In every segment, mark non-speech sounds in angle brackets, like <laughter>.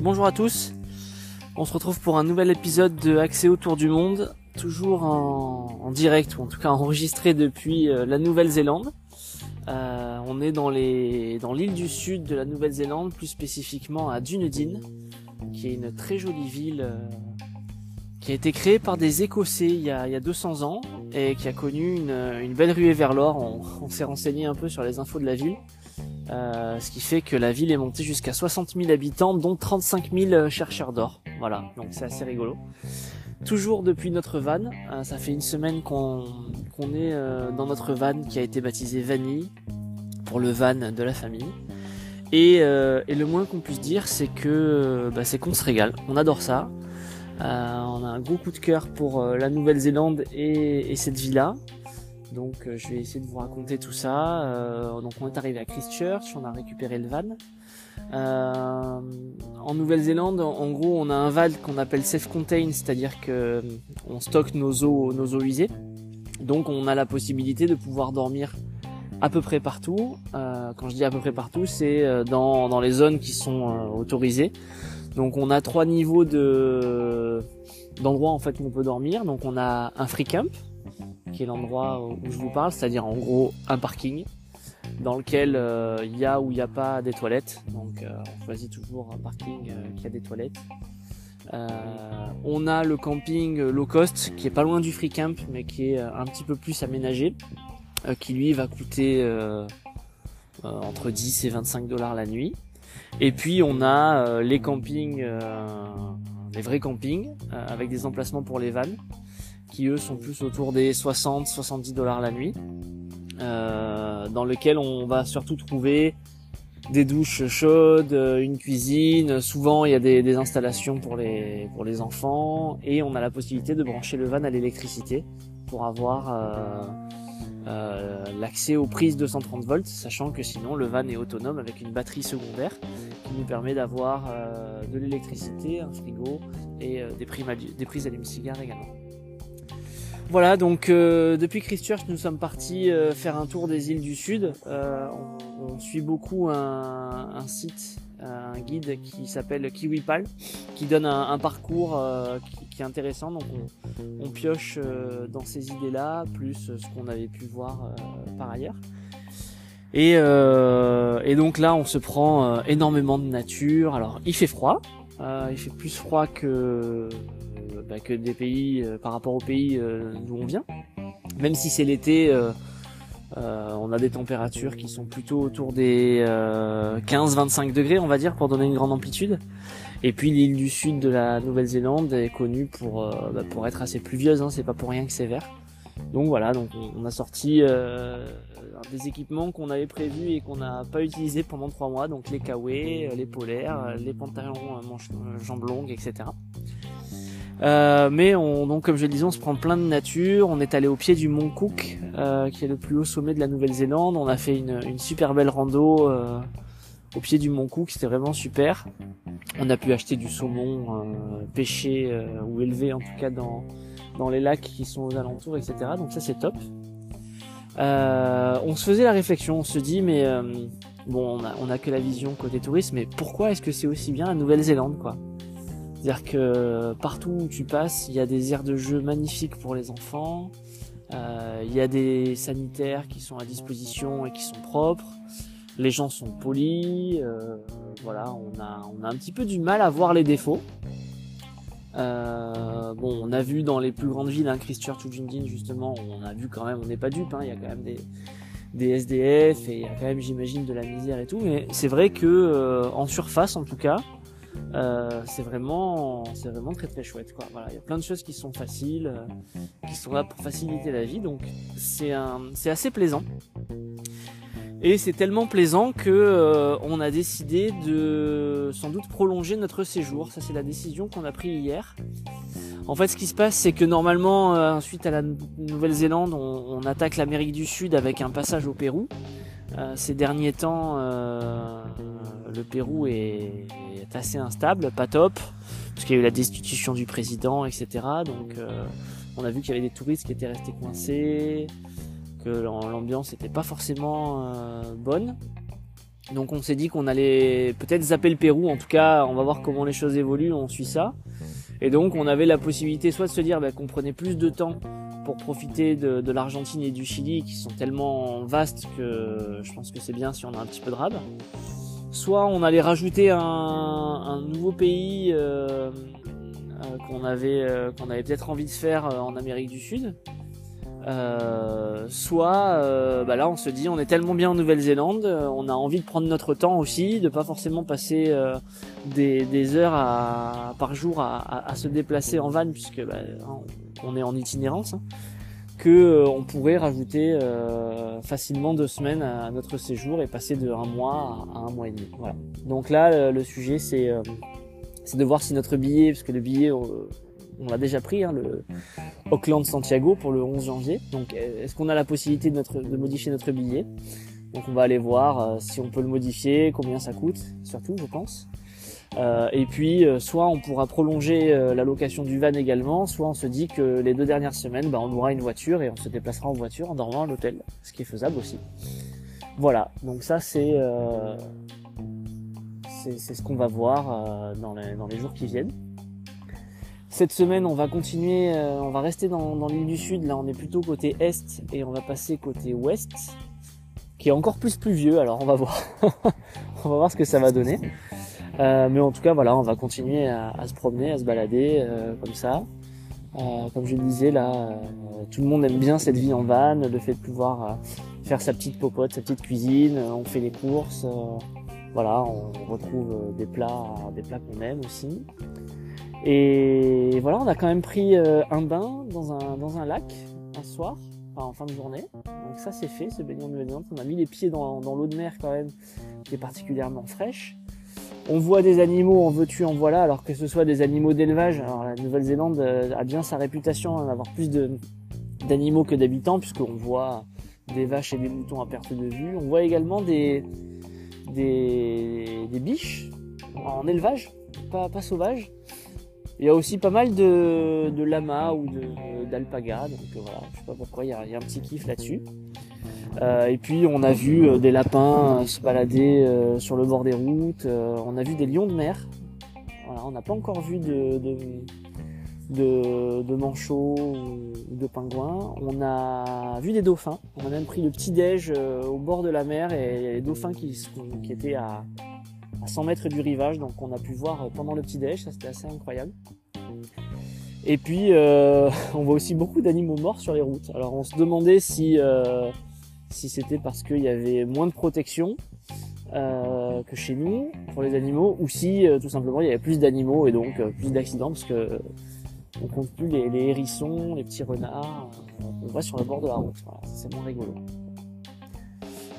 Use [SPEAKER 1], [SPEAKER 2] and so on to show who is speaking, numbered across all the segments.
[SPEAKER 1] Bonjour à tous. On se retrouve pour un nouvel épisode de Accès autour du monde, toujours en, direct ou en tout cas enregistré depuis euh, la Nouvelle-Zélande. Euh, on est dans les dans l'île du sud de la Nouvelle-Zélande, plus spécifiquement à Dunedin, qui est une très jolie ville euh, qui a été créée par des Écossais il y a, il y a 200 ans et qui a connu une, belle ruée vers l'or. <laughs> On s'est renseigné un peu sur les infos de la ville. Euh, ce qui fait que la ville est montée jusqu'à 60 000 habitants, dont 35 000 chercheurs d'or. Voilà, donc c'est assez rigolo. Toujours depuis notre van, euh, ça fait une semaine qu'on est euh, dans notre van qui a été baptisé Vanille, pour le van de la famille. Et, le moins qu'on puisse dire, c'est que bah, c'est qu'on se régale. On adore ça. on a un gros coup de cœur pour la Nouvelle-Zélande et, et cette villa. Donc euh, je vais essayer de vous raconter tout ça. Euh, donc on est arrivé à Christchurch, on a récupéré le van. Euh, en Nouvelle-Zélande, en gros, on a un van qu'on appelle self-contained, c'est-à-dire que on stocke nos eaux, nos eaux usées. Donc on a la possibilité de pouvoir dormir à peu près partout. quand je dis à peu près partout, c'est dans, dans les zones qui sont autorisées. Donc on a trois niveaux de d'endroits en fait où on peut dormir. Donc on a un free camp, qui est l'endroit où je vous parle, c'est-à-dire en gros un parking dans lequel euh, il y a ou il n'y a pas des toilettes. Donc euh, on choisit toujours un parking euh, qui a des toilettes. on a le camping low cost qui est pas loin du free camp mais qui est un petit peu plus aménagé, qui lui va coûter entre 10 et 25 dollars la nuit. Et puis on a les campings, les vrais campings avec des emplacements pour les vannes qui eux sont plus autour des 60-70 dollars la nuit, euh, dans lequel on va surtout trouver des douches chaudes, une cuisine. Souvent, il y a des, installations pour les pour les enfants et on a la possibilité de brancher le van à l'électricité pour avoir euh, euh, l'accès aux prises 230 volts, sachant que sinon le van est autonome avec une batterie secondaire qui nous permet d'avoir de l'électricité, un frigo et des, des prises allume-cigare également. Voilà, donc euh, depuis Christchurch, nous sommes partis euh, faire un tour des îles du Sud. Euh, on, suit beaucoup un, site, un guide qui s'appelle KiwiPal, qui donne un, parcours qui, est intéressant. Donc on, pioche dans ces idées-là, plus ce qu'on avait pu voir par ailleurs. Et, et, donc là, on se prend énormément de nature. Alors, il fait froid. il fait plus froid que bah, que des pays euh, par rapport aux pays euh, d'où on vient. Même si c'est l'été, euh, on a des températures qui sont plutôt autour des 15-25 degrés, on va dire, pour donner une grande amplitude. Et puis l'île du sud de la Nouvelle-Zélande est connue pour bah, pour être assez pluvieuse, hein, c'est pas pour rien que c'est vert. Donc voilà, donc on, a sorti des équipements qu'on avait prévus et qu'on n'a pas utilisé pendant trois mois, donc les kawés, les polaires, les pantalons manches, jambes longues, etc. Euh, mais on, donc comme je le disais, on se prend plein de nature. On est allé au pied du mont Cook, euh, qui est le plus haut sommet de la Nouvelle-Zélande. On a fait une, une super belle rando euh, au pied du mont Cook, c'était vraiment super. On a pu acheter du saumon euh, pêché euh, ou élevé en tout cas dans, dans les lacs qui sont aux alentours, etc. Donc ça c'est top. on se faisait la réflexion, on se dit mais bon on a, on a que la vision côté tourisme, mais pourquoi est-ce que c'est aussi bien la Nouvelle-Zélande quoi? C'est-à-dire que partout où tu passes, il y a des aires de jeu magnifiques pour les enfants, euh, il y a des sanitaires qui sont à disposition et qui sont propres, les gens sont polis, euh, voilà, on a, on a un petit peu du mal à voir les défauts. Euh, bon, on a vu dans les plus grandes villes, hein, Christchurch ou Dunedin justement, on a vu quand même, on n'est pas dupe, hein, il y a quand même des, des SDF et il y a quand même, j'imagine, de la misère et tout. Mais c'est vrai que en surface, en tout cas, euh, c'est vraiment, c'est vraiment très très chouette quoi. Voilà, il y a plein de choses qui sont faciles, euh, qui sont là pour faciliter la vie, donc c'est c'est assez plaisant. Et c'est tellement plaisant que euh, on a décidé de sans doute prolonger notre séjour. Ça c'est la décision qu'on a prise hier. En fait, ce qui se passe, c'est que normalement, suite à la Nouvelle-Zélande, on attaque l'Amérique du Sud avec un passage au Pérou. ces derniers temps, le Pérou est, assez instable, pas top, parce qu'il y a eu la destitution du président, etc. Donc euh, on a vu qu'il y avait des touristes qui étaient restés coincés, que l'ambiance n'était pas forcément euh, bonne. Donc on s'est dit qu'on allait peut-être zapper le Pérou, en tout cas on va voir comment les choses évoluent, on suit ça. Et donc on avait la possibilité soit de se dire bah, qu'on prenait plus de temps pour profiter de, l'Argentine et du Chili qui sont tellement vastes que je pense que c'est bien si on a un petit peu de rab. Soit on allait rajouter un, nouveau pays euh, euh, qu'on avait, euh, qu'on avait peut-être envie de faire en Amérique du Sud. Soit bah là on se dit on est tellement bien en Nouvelle-Zélande, on a envie de prendre notre temps aussi, de pas forcément passer des, heures par jour à, à, se déplacer en van puisque bah, on est en itinérance, hein, que on pourrait rajouter facilement deux semaines à notre séjour et passer de un mois à, un mois et demi. Voilà. Donc là le, sujet c'est de voir si notre billet, parce que le billet on l'a déjà pris, hein, le Auckland Santiago pour le 11 janvier. Donc est-ce qu'on a la possibilité de, notre, de modifier notre billet? Donc on va aller voir euh, si on peut le modifier, combien ça coûte, surtout je pense. Euh, et puis euh, soit on pourra prolonger la location du van également, soit on se dit que les deux dernières semaines, bah, on aura une voiture et on se déplacera en voiture en dormant à l'hôtel, ce qui est faisable aussi. Voilà, donc ça c'est c'est ce qu'on va voir dans les, dans les jours qui viennent. Cette semaine, on va continuer, euh, on va rester dans, l'île du Sud. Là, on est plutôt côté est et on va passer côté ouest, qui est encore plus pluvieux. Alors, on va voir, <laughs> on va voir ce que ça va donner. Euh, mais en tout cas, voilà, on va continuer à, se promener, à se balader euh, comme ça. comme je le disais, là, tout le monde aime bien cette vie en van, le fait de pouvoir faire sa petite popote, sa petite cuisine. on fait les courses, voilà, on retrouve des plats, des plats qu'on aime aussi. Et voilà, on a quand même pris euh, un bain dans un, dans un lac un soir, enfin en fin de journée. Donc ça c'est fait, ce en nouvelle On a mis les pieds dans, dans l'eau de mer quand même, qui est particulièrement fraîche. On voit des animaux, en veux-tu, en voilà, alors que ce soit des animaux d'élevage. La Nouvelle-Zélande euh, a bien sa réputation d'avoir plus d'animaux que d'habitants, puisqu'on voit des vaches et des moutons à perte de vue. On voit également des, biches en élevage, pas, pas sauvages. Il y a aussi pas mal de, de lamas ou d'alpagas, donc euh, voilà, je sais pas pourquoi, il y a, un petit kiff là-dessus. Euh, et puis on a vu euh, des lapins se balader sur le bord des routes, on a vu des lions de mer. Voilà, on n'a pas encore vu de, manchots ou de pingouins. On a vu des dauphins. On a même pris le petit déj au bord de la mer et il y a les dauphins qui, étaient à, à 100 mètres du rivage, donc on a pu voir pendant le petit déj, ça c'était assez incroyable. Et puis euh, <laughs> on voit aussi beaucoup d'animaux morts sur les routes. Alors on se demandait si, euh, si c'était parce qu'il y avait moins de protection euh, que chez nous pour les animaux, ou si tout simplement il y avait plus d'animaux et donc plus d'accidents parce que on compte plus les, hérissons, les petits renards, on voit sur le bord de la route. Voilà, c'est moins rigolo.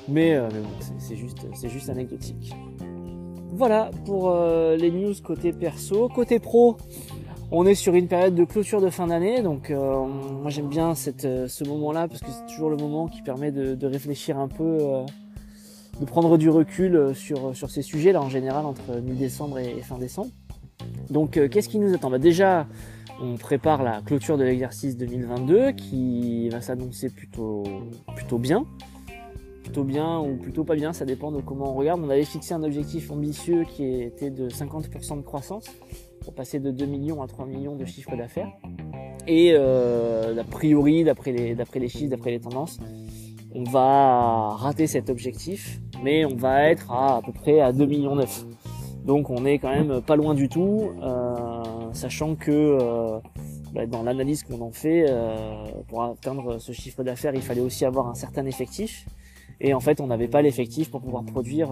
[SPEAKER 1] Mais, mais bon, c'est juste, c'est juste anecdotique. Voilà pour euh, les news côté perso. Côté pro, on est sur une période de clôture de fin d'année, donc euh, moi j'aime bien euh, ce moment-là parce que c'est toujours le moment qui permet de, réfléchir un peu, de prendre du recul sur, ces sujets là en général entre mi-décembre et, fin décembre. Donc qu'est-ce qui nous attend? Bah, Déjà, on prépare la clôture de l'exercice 2022 qui va s'annoncer plutôt, plutôt bien plutôt bien ou plutôt pas bien, ça dépend de comment on regarde. On avait fixé un objectif ambitieux qui était de 50% de croissance pour passer de 2 millions à 3 millions de chiffres d'affaires. Et euh, a priori, d'après les, chiffres, d'après les tendances, on va rater cet objectif, mais on va être à peu près à 2 millions 9. Donc on est quand même pas loin du tout, euh, sachant que euh, bah, dans l'analyse qu'on en fait, euh, pour atteindre ce chiffre d'affaires, il fallait aussi avoir un certain effectif. Et en fait, on n'avait pas l'effectif pour pouvoir produire,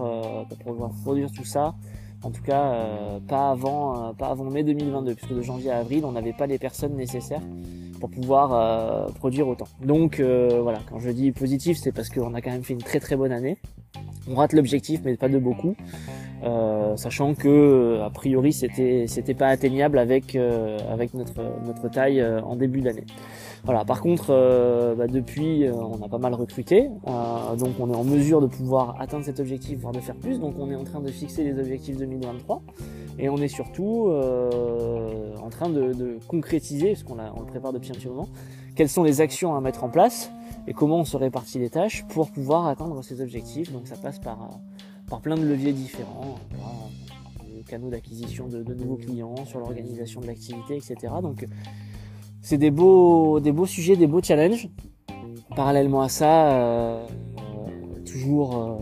[SPEAKER 1] pour pouvoir produire tout ça. En tout cas, euh, pas avant, euh, pas avant mai 2022, puisque de janvier à avril, on n'avait pas les personnes nécessaires pour pouvoir produire autant. Donc voilà, quand je dis positif, c'est parce qu'on a quand même fait une très très bonne année. On rate l'objectif, mais pas de beaucoup, sachant que a priori c'était c'était pas atteignable avec avec notre notre taille en début d'année. Voilà. Par contre, euh, bah, depuis, euh, on a pas mal recruté, euh, donc on est en mesure de pouvoir atteindre cet objectif, voire de faire plus. Donc on est en train de fixer les objectifs 2023 et on est surtout en train de, concrétiser, parce qu'on on le prépare depuis un petit moment, quelles sont les actions à mettre en place et comment on se répartit les tâches pour pouvoir atteindre ces objectifs. Donc ça passe par par plein de leviers différents, le canaux d'acquisition de, de, nouveaux clients, sur l'organisation de l'activité, etc. Donc c'est des beaux, des beaux sujets, des beaux challenges. Parallèlement à ça, euh, toujours euh,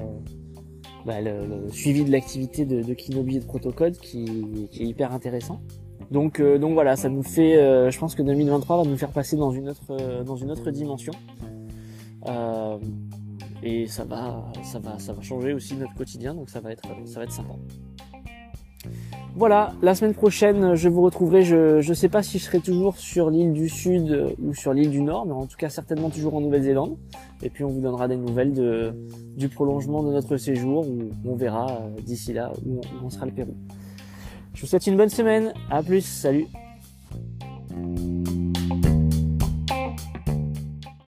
[SPEAKER 1] bah, le, suivi de l'activité de, de Kinobi et de Protocode qui, qui est hyper intéressant. Donc, euh, donc voilà, ça nous fait, je pense que 2023 va nous faire passer dans une autre, dans une autre dimension. Et ça va, ça va, ça va changer aussi notre quotidien, donc ça va être, ça va être sympa. Voilà, la semaine prochaine, je vous retrouverai. Je ne sais pas si je serai toujours sur l'île du Sud ou sur l'île du Nord, mais en tout cas certainement toujours en Nouvelle-Zélande. Et puis on vous donnera des nouvelles de, du prolongement de notre séjour, où on verra euh, d'ici là où on sera le Pérou. Je vous souhaite une bonne semaine. À plus. Salut.